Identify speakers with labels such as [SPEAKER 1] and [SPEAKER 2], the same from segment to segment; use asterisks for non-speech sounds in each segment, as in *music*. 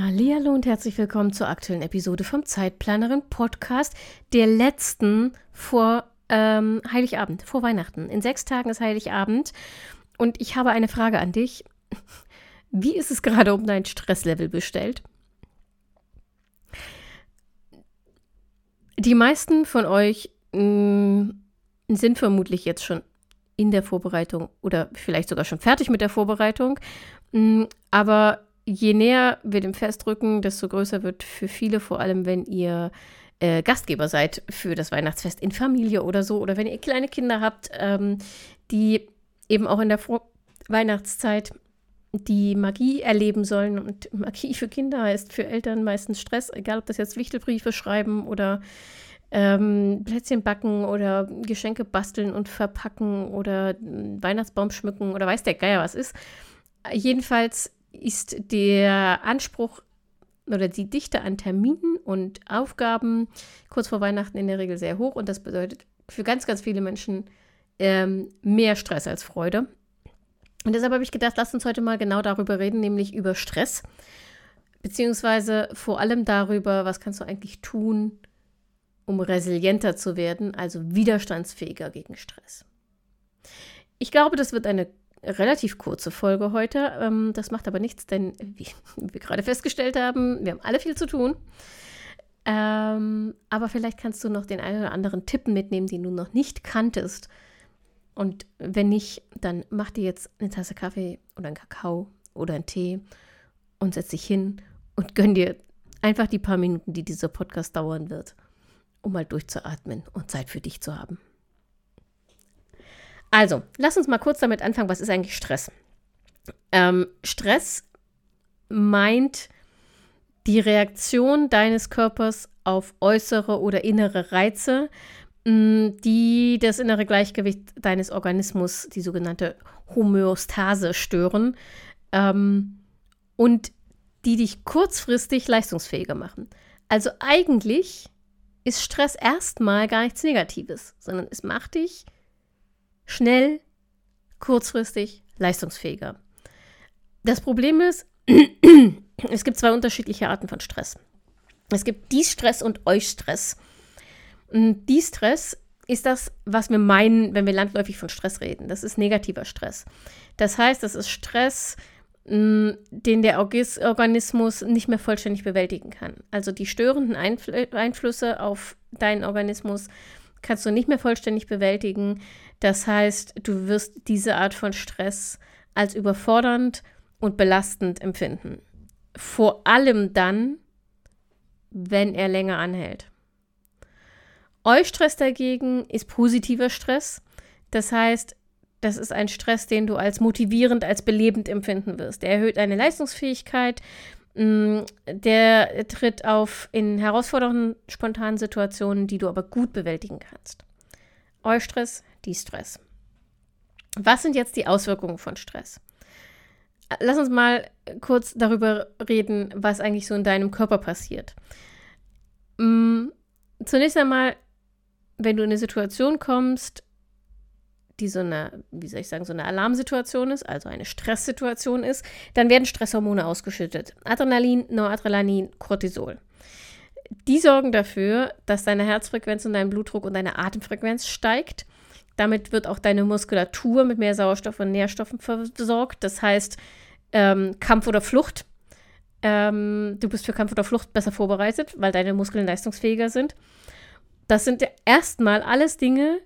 [SPEAKER 1] Hallo und herzlich willkommen zur aktuellen Episode vom Zeitplanerin Podcast, der letzten vor ähm, Heiligabend, vor Weihnachten. In sechs Tagen ist Heiligabend und ich habe eine Frage an dich. *laughs* Wie ist es gerade um dein Stresslevel bestellt? Die meisten von euch mh, mm, sind vermutlich jetzt schon in der Vorbereitung oder vielleicht sogar schon fertig mit der Vorbereitung. Mh, mm, aber je näher wir dem Fest rücken, desto größer wird für viele, vor allem wenn ihr äh, Gastgeber seid für das Weihnachtsfest in Familie oder so, oder wenn ihr kleine Kinder habt, ähm, die eben auch in der Vor Weihnachtszeit die Magie erleben sollen. Und Magie für Kinder heißt für Eltern meistens Stress, egal ob das jetzt Wichtelbriefe schreiben oder ähm, Plätzchen backen oder Geschenke basteln und verpacken oder Weihnachtsbaum schmücken oder weiß der Geier was ist. Jedenfalls ist der Anspruch oder die Dichte an Terminen und Aufgaben kurz vor Weihnachten in der Regel sehr hoch und das bedeutet für ganz, ganz viele Menschen ähm, mehr Stress als Freude. Und deshalb habe ich gedacht, lass uns heute mal genau darüber reden, nämlich über Stress, beziehungsweise vor allem darüber, was kannst du eigentlich tun, um resilienter zu werden, also widerstandsfähiger gegen Stress. Ich glaube, das wird eine relativ kurze Folge heute. Ähm, das macht aber nichts, denn wie *laughs* wir gerade festgestellt haben, wir haben alle viel zu tun. Ähm, aber vielleicht kannst du noch den einen oder anderen Tipp mitnehmen, den du noch nicht kanntest. Und wenn nicht, dann mach dir jetzt eine Tasse Kaffee oder einen Kakao oder einen Tee und setz dich hin und gönn dir einfach die paar Minuten, die dieser Podcast dauern wird, um mal durchzuatmen und Zeit für dich zu haben. Also, lass uns mal kurz damit anfangen, was ist eigentlich Stress? Ähm, Stress meint die Reaktion deines Körpers auf äußere oder innere Reize, mm, die das innere Gleichgewicht deines Organismus, die sogenannte Homöostase, stören ähm, und die dich kurzfristig leistungsfähiger machen. Also eigentlich ist Stress erstmal gar nichts Negatives, sondern es macht dich schnell, kurzfristig, leistungsfähiger. Das Problem ist, *clears throat* es gibt zwei unterschiedliche Arten von Stress. Es gibt Distress und Eustress. Distress ist das, was wir meinen, wenn wir landläufig von Stress reden. Das ist negativer Stress. Das heißt, das ist Stress, den der Organismus nicht mehr vollständig bewältigen kann. Also die störenden Einflüsse auf deinen Organismus kannst du nicht mehr vollständig bewältigen. Das heißt, du wirst diese Art von Stress als überfordernd und belastend empfinden. Vor allem dann, wenn er länger anhält. Eustress dagegen ist positiver Stress. Das heißt, das ist ein Stress, den du als motivierend, als belebend empfinden wirst. Der erhöht deine Leistungsfähigkeit, der tritt auf in herausfordernden, spontanen Situationen, die du aber gut bewältigen kannst. Eustress, Distress. Was sind jetzt die Auswirkungen von Stress? Lass uns mal kurz darüber reden, was eigentlich so in deinem Körper passiert. Mm, zunächst einmal, wenn du in eine Situation kommst, die so eine, wie soll ich sagen, so eine Alarmsituation ist, also eine Stresssituation ist, dann werden Stresshormone ausgeschüttet. Adrenalin, Noradrenalin, Cortisol. Die sorgen dafür, dass deine Herzfrequenz und dein Blutdruck und deine Atemfrequenz steigt. Damit wird auch deine Muskulatur mit mehr Sauerstoff und Nährstoffen versorgt. Das heißt, ähm, Kampf oder Flucht. Ähm, du bist für Kampf oder Flucht besser vorbereitet, weil deine Muskeln leistungsfähiger sind. Das sind erstmal alles Dinge,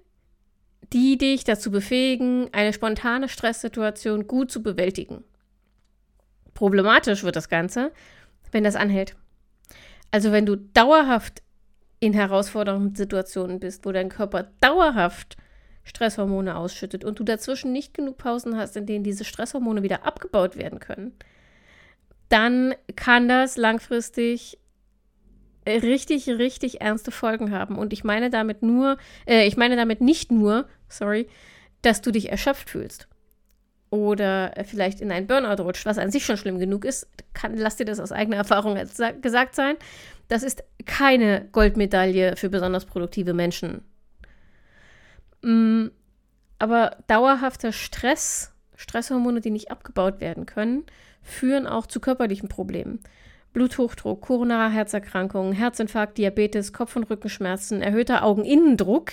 [SPEAKER 1] die dich dazu befähigen, eine spontane Stresssituation gut zu bewältigen. Problematisch wird das Ganze, wenn das anhält. Also wenn du dauerhaft in herausfordernden Situationen bist, wo dein Körper dauerhaft Stresshormone ausschüttet und du dazwischen nicht genug Pausen hast, in denen diese Stresshormone wieder abgebaut werden können, dann kann das langfristig richtig, richtig ernste Folgen haben. Und ich meine damit nur, äh, ich meine damit nicht nur, sorry, dass du dich erschöpft fühlst oder vielleicht in einen Burnout rutscht, was an sich schon schlimm genug ist, kann, lass dir das aus eigener Erfahrung gesagt sein. Das ist keine Goldmedaille für besonders produktive Menschen. Mm, aber dauerhafter Stress, Stresshormone, die nicht abgebaut werden können, führen auch zu körperlichen Problemen. Bluthochdruck, koronare Herzerkrankungen, Herzinfarkt, Diabetes, Kopf- und Rückenschmerzen, erhöhter Augeninnendruck,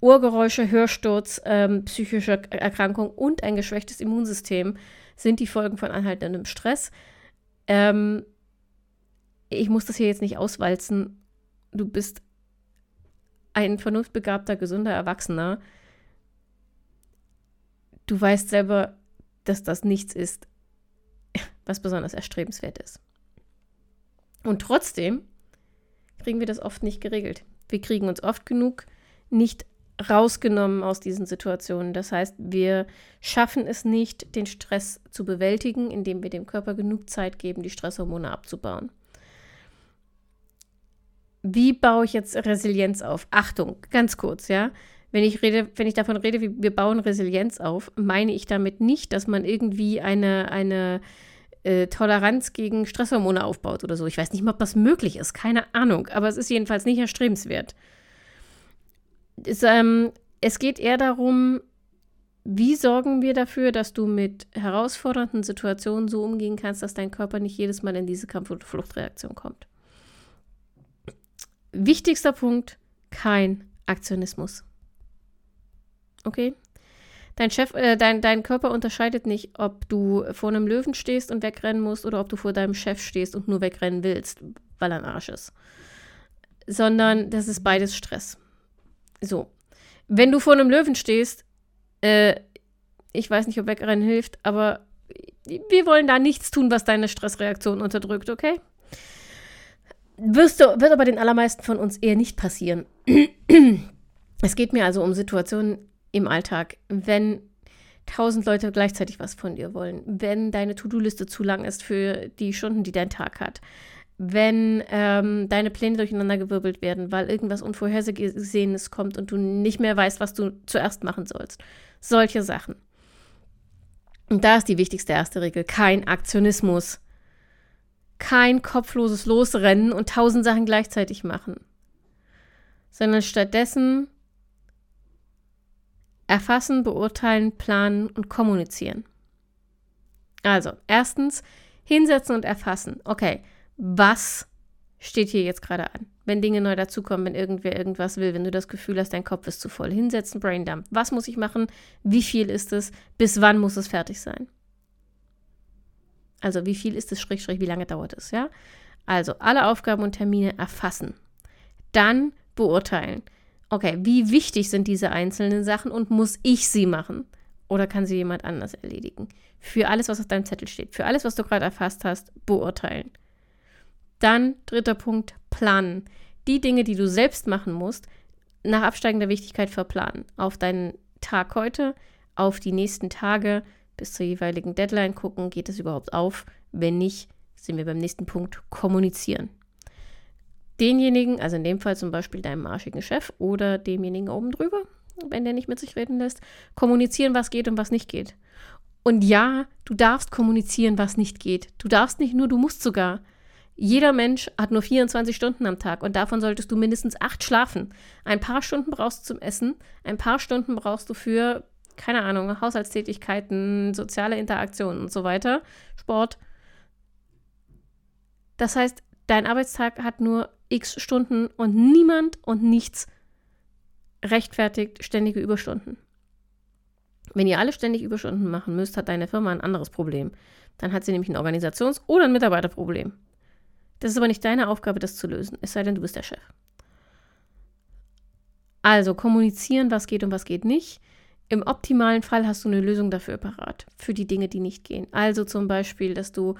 [SPEAKER 1] Ohrgeräusche, Hörsturz, ähm, psychische Erkrankung und ein geschwächtes Immunsystem sind die Folgen von anhaltendem Stress. Ähm, ich muss das hier jetzt nicht auswalzen. Du bist ein vernunftbegabter, gesunder Erwachsener. Du weißt selber, dass das nichts ist, was besonders erstrebenswert ist. Und trotzdem kriegen wir das oft nicht geregelt. Wir kriegen uns oft genug nicht rausgenommen aus diesen Situationen. Das heißt, wir schaffen es nicht, den Stress zu bewältigen, indem wir dem Körper genug Zeit geben, die Stresshormone abzubauen. Wie baue ich jetzt Resilienz auf? Achtung, ganz kurz, ja. Wenn ich rede, wenn ich davon rede, wie wir bauen Resilienz auf, meine ich damit nicht, dass man irgendwie eine, eine äh, Toleranz gegen Stresshormone aufbaut oder so. Ich weiß nicht mal, ob das möglich ist, keine Ahnung, aber es ist jedenfalls nicht erstrebenswert. Es, ähm, es geht eher darum, wie sorgen wir dafür, dass du mit herausfordernden Situationen so umgehen kannst, dass dein Körper nicht jedes Mal in diese Kampf- oder Fluchtreaktion kommt. Wichtigster Punkt, kein Aktionismus. Okay? Dein, Chef, äh, dein, dein Körper unterscheidet nicht, ob du vor einem Löwen stehst und wegrennen musst oder ob du vor deinem Chef stehst und nur wegrennen willst, weil er ein Arsch ist. Sondern das ist beides Stress. So. Wenn du vor einem Löwen stehst, äh, ich weiß nicht, ob wegrennen hilft, aber wir wollen da nichts tun, was deine Stressreaktion unterdrückt, okay? Wirst du, wird aber den allermeisten von uns eher nicht passieren. es geht mir also um Situationen, im Alltag, wenn tausend Leute gleichzeitig was von dir wollen, wenn deine To-Do-Liste zu lang ist für die Stunden, die dein Tag hat, wenn ähm, deine Pläne durcheinandergewirbelt werden, weil irgendwas Unvorhergesehenes kommt und du nicht mehr weißt, was du zuerst machen sollst. Solche Sachen. Und da ist die wichtigste erste Regel: kein Aktionismus. Kein kopfloses Losrennen und tausend Sachen gleichzeitig machen. Sondern stattdessen Erfassen, beurteilen, planen und kommunizieren. Also, erstens, hinsetzen und erfassen. Okay, was steht hier jetzt gerade an? Wenn Dinge neu dazukommen, wenn irgendwer irgendwas will, wenn du das Gefühl hast, dein Kopf ist zu voll. Hinsetzen, Braindump. Was muss ich machen? Wie viel ist es? Bis wann muss es fertig sein? Also, wie viel ist es, Strich, Strich, wie lange dauert es, ja? Also, alle Aufgaben und Termine erfassen. Dann beurteilen okay, wie wichtig sind diese einzelnen Sachen und muss ich sie machen? Oder kann sie jemand anders erledigen? Für alles, was auf deinem Zettel steht, für alles, was du gerade erfasst hast, beurteilen. Dann dritter Punkt, planen. Die Dinge, die du selbst machen musst, nach absteigender Wichtigkeit verplanen. Auf deinen Tag heute, auf die nächsten Tage, bis zur jeweiligen Deadline gucken, geht es überhaupt auf? Wenn nicht, sind wir beim nächsten Punkt, kommunizieren denjenigen, also in dem Fall zum Beispiel deinem arschigen Chef oder demjenigen oben drüber, wenn der nicht mit sich reden lässt, kommunizieren, was geht und was nicht geht. Und ja, du darfst kommunizieren, was nicht geht. Du darfst nicht nur, du musst sogar. Jeder Mensch hat nur 24 Stunden am Tag und davon solltest du mindestens acht schlafen. Ein paar Stunden brauchst du zum Essen, ein paar Stunden brauchst du für, keine Ahnung, Haushaltstätigkeiten, soziale Interaktionen und so weiter, Sport. Das heißt, dein Arbeitstag hat nur x Stunden und niemand und nichts rechtfertigt ständige Überstunden. Wenn ihr alle ständig Überstunden machen müsst, hat deine Firma ein anderes Problem. Dann hat sie nämlich ein Organisations- oder ein Mitarbeiterproblem. Das ist aber nicht deine Aufgabe, das zu lösen, es sei denn, du bist der Chef. Also kommunizieren, was geht und was geht nicht. Im optimalen Fall hast du eine Lösung dafür parat, für die Dinge, die nicht gehen. Also zum Beispiel, dass du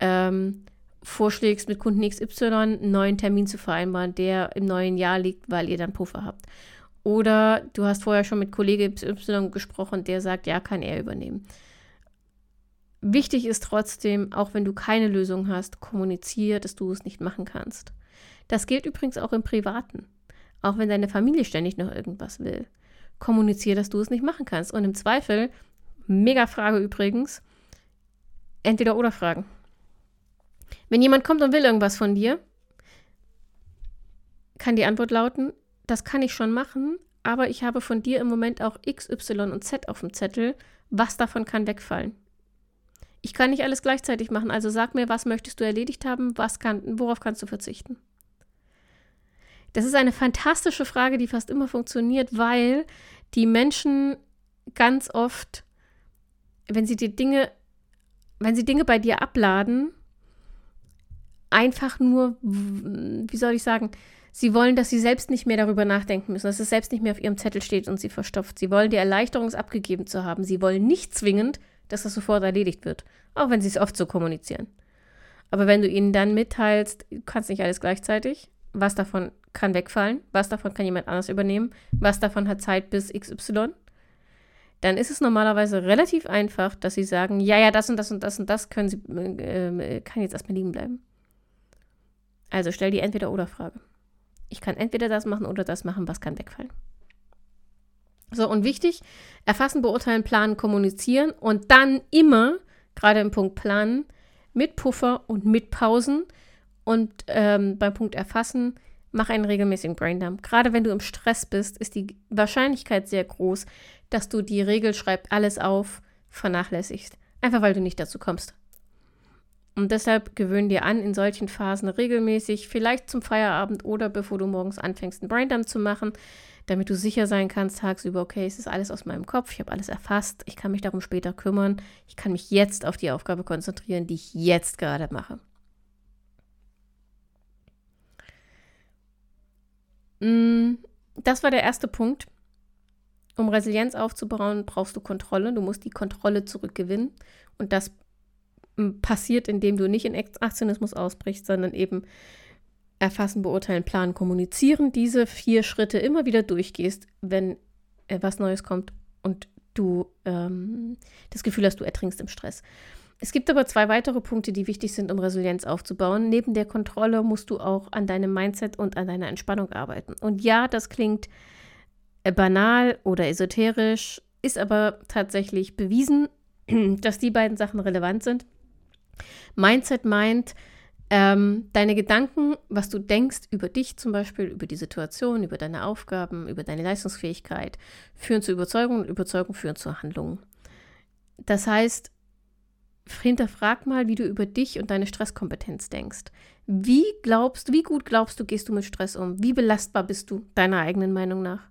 [SPEAKER 1] ähm, vorschlägst, mit Kunden XY einen neuen Termin zu vereinbaren, der im neuen Jahr liegt, weil ihr dann Puffer habt. Oder du hast vorher schon mit Kollege XY gesprochen, der sagt, ja, kann er übernehmen. Wichtig ist trotzdem, auch wenn du keine Lösung hast, kommuniziere, dass du es nicht machen kannst. Das gilt übrigens auch im Privaten. Auch wenn deine Familie ständig noch irgendwas will. Kommuniziere, dass du es nicht machen kannst. Und im Zweifel, mega Frage übrigens, entweder oder Fragen. Wenn jemand kommt und will irgendwas von dir, kann die Antwort lauten, das kann ich schon machen, aber ich habe von dir im Moment auch X, Y und Z auf dem Zettel. Was davon kann wegfallen? Ich kann nicht alles gleichzeitig machen, also sag mir, was möchtest du erledigt haben, was kann, worauf kannst du verzichten? Das ist eine fantastische Frage, die fast immer funktioniert, weil die Menschen ganz oft, wenn sie die Dinge, wenn sie Dinge bei dir abladen, einfach nur, wie soll ich sagen, sie wollen, dass sie selbst nicht mehr darüber nachdenken müssen, dass es selbst nicht mehr auf ihrem Zettel steht und sie verstopft. Sie wollen die Erleichterung, es abgegeben zu haben. Sie wollen nicht zwingend, dass das sofort erledigt wird, auch wenn sie es oft so kommunizieren. Aber wenn du ihnen dann mitteilst, du kannst nicht alles gleichzeitig, was davon kann wegfallen, was davon kann jemand anders übernehmen, was davon hat Zeit bis XY, dann ist es normalerweise relativ einfach, dass sie sagen, ja, ja, das und das und das und das können sie, äh, kann jetzt erstmal liegen bleiben. Also stell die Entweder-Oder-Frage. Ich kann entweder das machen oder das machen, was kann wegfallen. So, und wichtig, erfassen, beurteilen, planen, kommunizieren und dann immer, gerade im Punkt planen, mit Puffer und mit Pausen und ähm, beim Punkt erfassen, mach einen regelmäßigen Braindump. Gerade wenn du im Stress bist, ist die Wahrscheinlichkeit sehr groß, dass du die Regel schreib alles auf vernachlässigst. Einfach weil du nicht dazu kommst. Und deshalb gewöhn dir an, in solchen Phasen regelmäßig, vielleicht zum Feierabend oder bevor du morgens anfängst, einen Braindump zu machen, damit du sicher sein kannst tagsüber, okay, es ist alles aus meinem Kopf, ich habe alles erfasst, ich kann mich darum später kümmern, ich kann mich jetzt auf die Aufgabe konzentrieren, die ich jetzt gerade mache. Mm, das war der erste Punkt. Um Resilienz aufzubauen, brauchst du Kontrolle. Du musst die Kontrolle zurückgewinnen. Und das passiert, indem du nicht in Aktionismus ausbrichst, sondern eben erfassen, beurteilen, planen, kommunizieren, diese vier Schritte immer wieder durchgehst, wenn was Neues kommt und du ähm, das Gefühl hast, du ertrinkst im Stress. Es gibt aber zwei weitere Punkte, die wichtig sind, um Resilienz aufzubauen. Neben der Kontrolle musst du auch an deinem Mindset und an deiner Entspannung arbeiten. Und ja, das klingt äh, banal oder esoterisch, ist aber tatsächlich bewiesen, *clears throat* dass die beiden Sachen relevant sind. Mindset meint, ähm, deine Gedanken, was du denkst über dich zum Beispiel, über die Situation, über deine Aufgaben, über deine Leistungsfähigkeit, führen zu Überzeugungen und Überzeugungen führen zu Handlungen. Das heißt, hinterfrag mal, wie du über dich und deine Stresskompetenz denkst. Wie glaubst, wie gut glaubst du, gehst du mit Stress um? Wie belastbar bist du, deiner eigenen Meinung nach?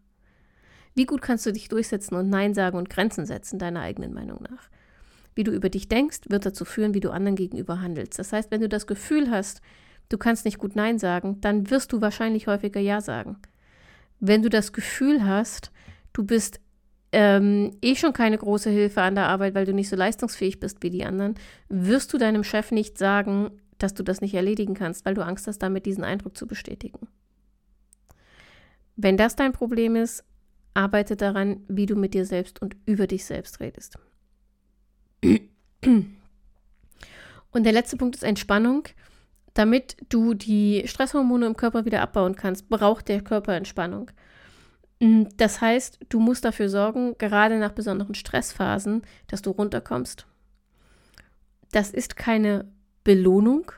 [SPEAKER 1] Wie gut kannst du dich durchsetzen und Nein sagen und Grenzen setzen, deiner eigenen Meinung nach? Wie du über dich denkst, wird dazu führen, wie du anderen gegenüber handelst. Das heißt, wenn du das Gefühl hast, du kannst nicht gut Nein sagen, dann wirst du wahrscheinlich häufiger Ja sagen. Wenn du das Gefühl hast, du bist ähm, eh schon keine große Hilfe an der Arbeit, weil du nicht so leistungsfähig bist wie die anderen, wirst du deinem Chef nicht sagen, dass du das nicht erledigen kannst, weil du Angst hast, damit diesen Eindruck zu bestätigen. Wenn das dein Problem ist, arbeite daran, wie du mit dir selbst und über dich selbst redest. Und der letzte Punkt ist Entspannung. Damit du die Stresshormone im Körper wieder abbauen kannst, braucht der Körper Entspannung. Mm, das heißt, du musst dafür sorgen, gerade nach besonderen Stressphasen, dass du runterkommst. Das ist keine Belohnung.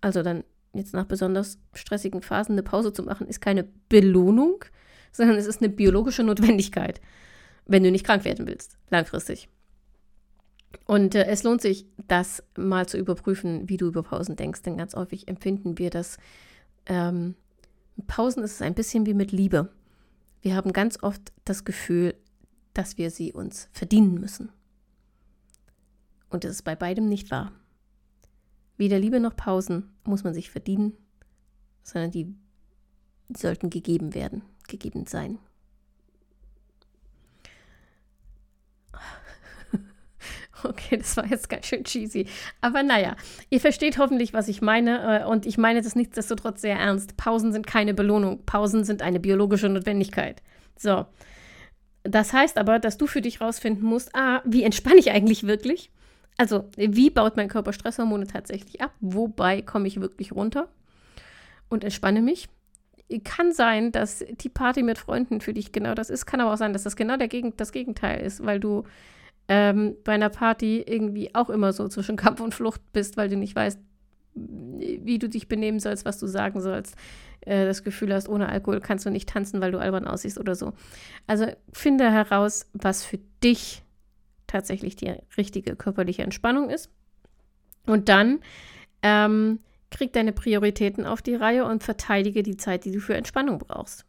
[SPEAKER 1] Also dann jetzt nach besonders stressigen Phasen eine Pause zu machen, ist keine Belohnung, sondern es ist eine biologische Notwendigkeit, wenn du nicht krank werden willst, langfristig. Und äh, es lohnt sich, das mal zu überprüfen, wie du über Pausen denkst, denn ganz häufig empfinden wir das. Ähm, Pausen ist es ein bisschen wie mit Liebe. Wir haben ganz oft das Gefühl, dass wir sie uns verdienen müssen. Und das ist bei beidem nicht wahr. Weder Liebe noch Pausen muss man sich verdienen, sondern die sollten gegeben werden, gegeben sein. *laughs* Okay, das war jetzt ganz schön cheesy. Aber naja, ihr versteht hoffentlich, was ich meine. Äh, und ich meine das nichtsdestotrotz sehr ernst. Pausen sind keine Belohnung. Pausen sind eine biologische Notwendigkeit. So. Das heißt aber, dass du für dich rausfinden musst, ah, wie entspanne ich eigentlich wirklich? Also, wie baut mein Körper Stresshormone tatsächlich ab? Wobei komme ich wirklich runter? und entspanne mich. Kann sein, dass die Party mit Freunden für dich genau das ist. Kann aber auch sein, dass das genau der Geg das Gegenteil ist, weil du ähm, bei einer Party irgendwie auch immer so zwischen *laughs* Kampf und Flucht bist, weil du nicht weißt, wie du dich benehmen sollst, was du sagen sollst, äh, das Gefühl hast, ohne Alkohol kannst du nicht tanzen, weil du albern aussiehst oder so. Also finde heraus, was für dich tatsächlich die richtige körperliche Entspannung ist. Und dann ähm, krieg deine Prioritäten auf die Reihe und verteidige die Zeit, die du für Entspannung brauchst.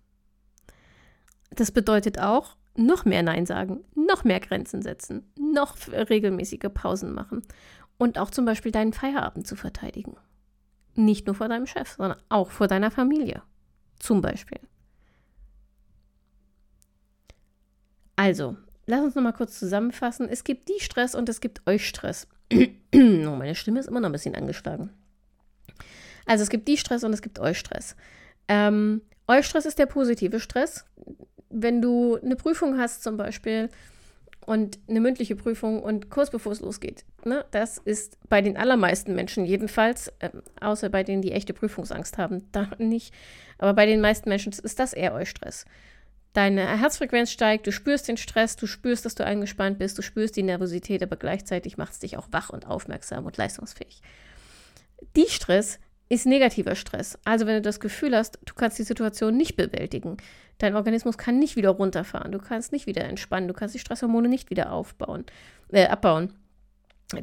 [SPEAKER 1] Das bedeutet auch, noch mehr Nein sagen, noch mehr Grenzen setzen, noch regelmäßige Pausen machen und auch zum Beispiel deinen Feierabend zu verteidigen. Nicht nur vor deinem Chef, sondern auch vor deiner Familie. Zum Beispiel. Also, lass uns nochmal kurz zusammenfassen. Es gibt die Stress und es gibt euch Stress. *clears throat* oh, meine Stimme ist immer noch ein bisschen angeschlagen. Also es gibt die Stress und es gibt euch Stress. Ähm, euch Stress ist der positive Stress. Wenn du eine Prüfung hast zum Beispiel und eine mündliche Prüfung und kurz bevor es losgeht. Ne? Das ist bei den allermeisten Menschen jedenfalls, äh, außer bei denen, die echte Prüfungsangst haben, *laughs* da nicht. Aber bei den meisten Menschen ist das eher Eustress. Deine Herzfrequenz steigt, du spürst den Stress, du spürst, dass du eingespannt bist, du spürst die Nervosität, aber gleichzeitig macht es dich auch wach und aufmerksam und leistungsfähig. Die Stress ist negativer Stress. Also wenn du das Gefühl hast, du kannst die Situation nicht bewältigen, dein Organismus kann nicht wieder runterfahren, du kannst nicht wieder entspannen, du kannst die Stresshormone nicht wieder aufbauen, äh, abbauen.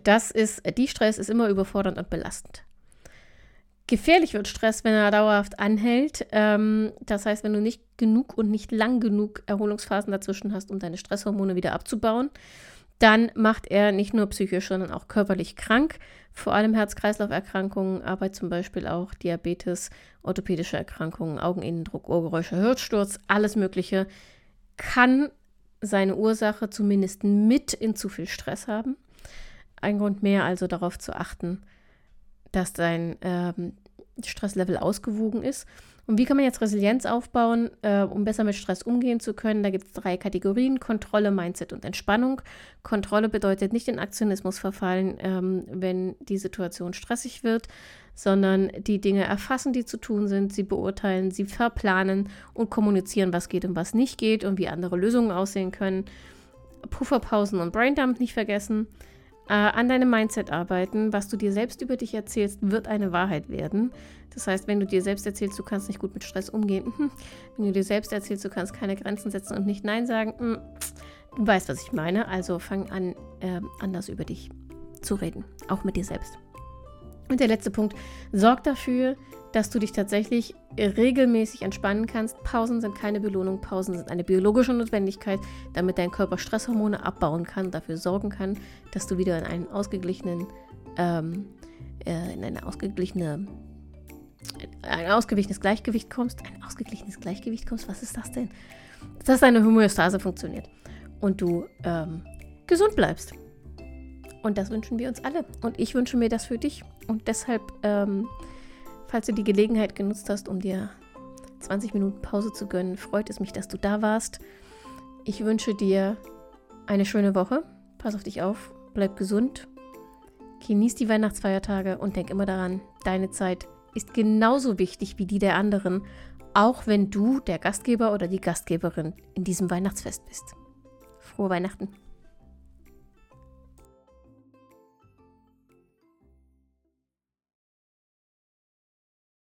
[SPEAKER 1] Das ist, die Stress ist immer überfordernd und belastend. Gefährlich wird Stress, wenn er dauerhaft anhält. Ähm, das heißt, wenn du nicht genug und nicht lang genug Erholungsphasen dazwischen hast, um deine Stresshormone wieder abzubauen dann macht er nicht nur psychisch, sondern auch körperlich krank, vor allem Herz-Kreislauf-Erkrankungen, aber zum Beispiel auch Diabetes, orthopädische Erkrankungen, Augeninnendruck, Ohrgeräusche, Hirnsturz, alles Mögliche kann seine Ursache zumindest mit in zu viel Stress haben. Ein Grund mehr also darauf zu achten, dass dein ähm, Stresslevel ausgewogen ist. Und wie kann man jetzt Resilienz aufbauen, äh, um besser mit Stress umgehen zu können? Da gibt es drei Kategorien: Kontrolle, Mindset und Entspannung. Kontrolle bedeutet nicht in Aktionismus verfallen, ähm, wenn die Situation stressig wird, sondern die Dinge erfassen, die zu tun sind, sie beurteilen, sie verplanen und kommunizieren, was geht und was nicht geht und wie andere Lösungen aussehen können. Pufferpausen und Braindump nicht vergessen an deinem Mindset arbeiten. Was du dir selbst über dich erzählst, wird eine Wahrheit werden. Das heißt, wenn du dir selbst erzählst, du kannst nicht gut mit Stress umgehen, *laughs* wenn du dir selbst erzählst, du kannst keine Grenzen setzen und nicht Nein sagen, hm, du weißt, was ich meine. Also fang an, äh, anders über dich zu reden, auch mit dir selbst. Und der letzte Punkt, sorg dafür, dass du dich tatsächlich regelmäßig entspannen kannst. Pausen sind keine Belohnung, Pausen sind eine biologische Notwendigkeit, damit dein Körper Stresshormone abbauen kann, dafür sorgen kann, dass du wieder in einen ausgeglichenen, ähm, äh, in eine ausgeglichene, ein ausgeglichenes Gleichgewicht kommst. Ein ausgeglichenes Gleichgewicht kommst, was ist das denn? Dass deine Homöostase funktioniert und du ähm, gesund bleibst. Und das wünschen wir uns alle. Und ich wünsche mir das für dich. Und deshalb, ähm, falls du die Gelegenheit genutzt hast, um dir 20 Minuten Pause zu gönnen, freut es mich, dass du da warst. Ich wünsche dir eine schöne Woche. Pass auf dich auf. Bleib gesund. Genieß die Weihnachtsfeiertage und denk immer daran, deine Zeit ist genauso wichtig wie die der anderen, auch wenn du der Gastgeber oder die Gastgeberin in diesem Weihnachtsfest bist. Frohe Weihnachten.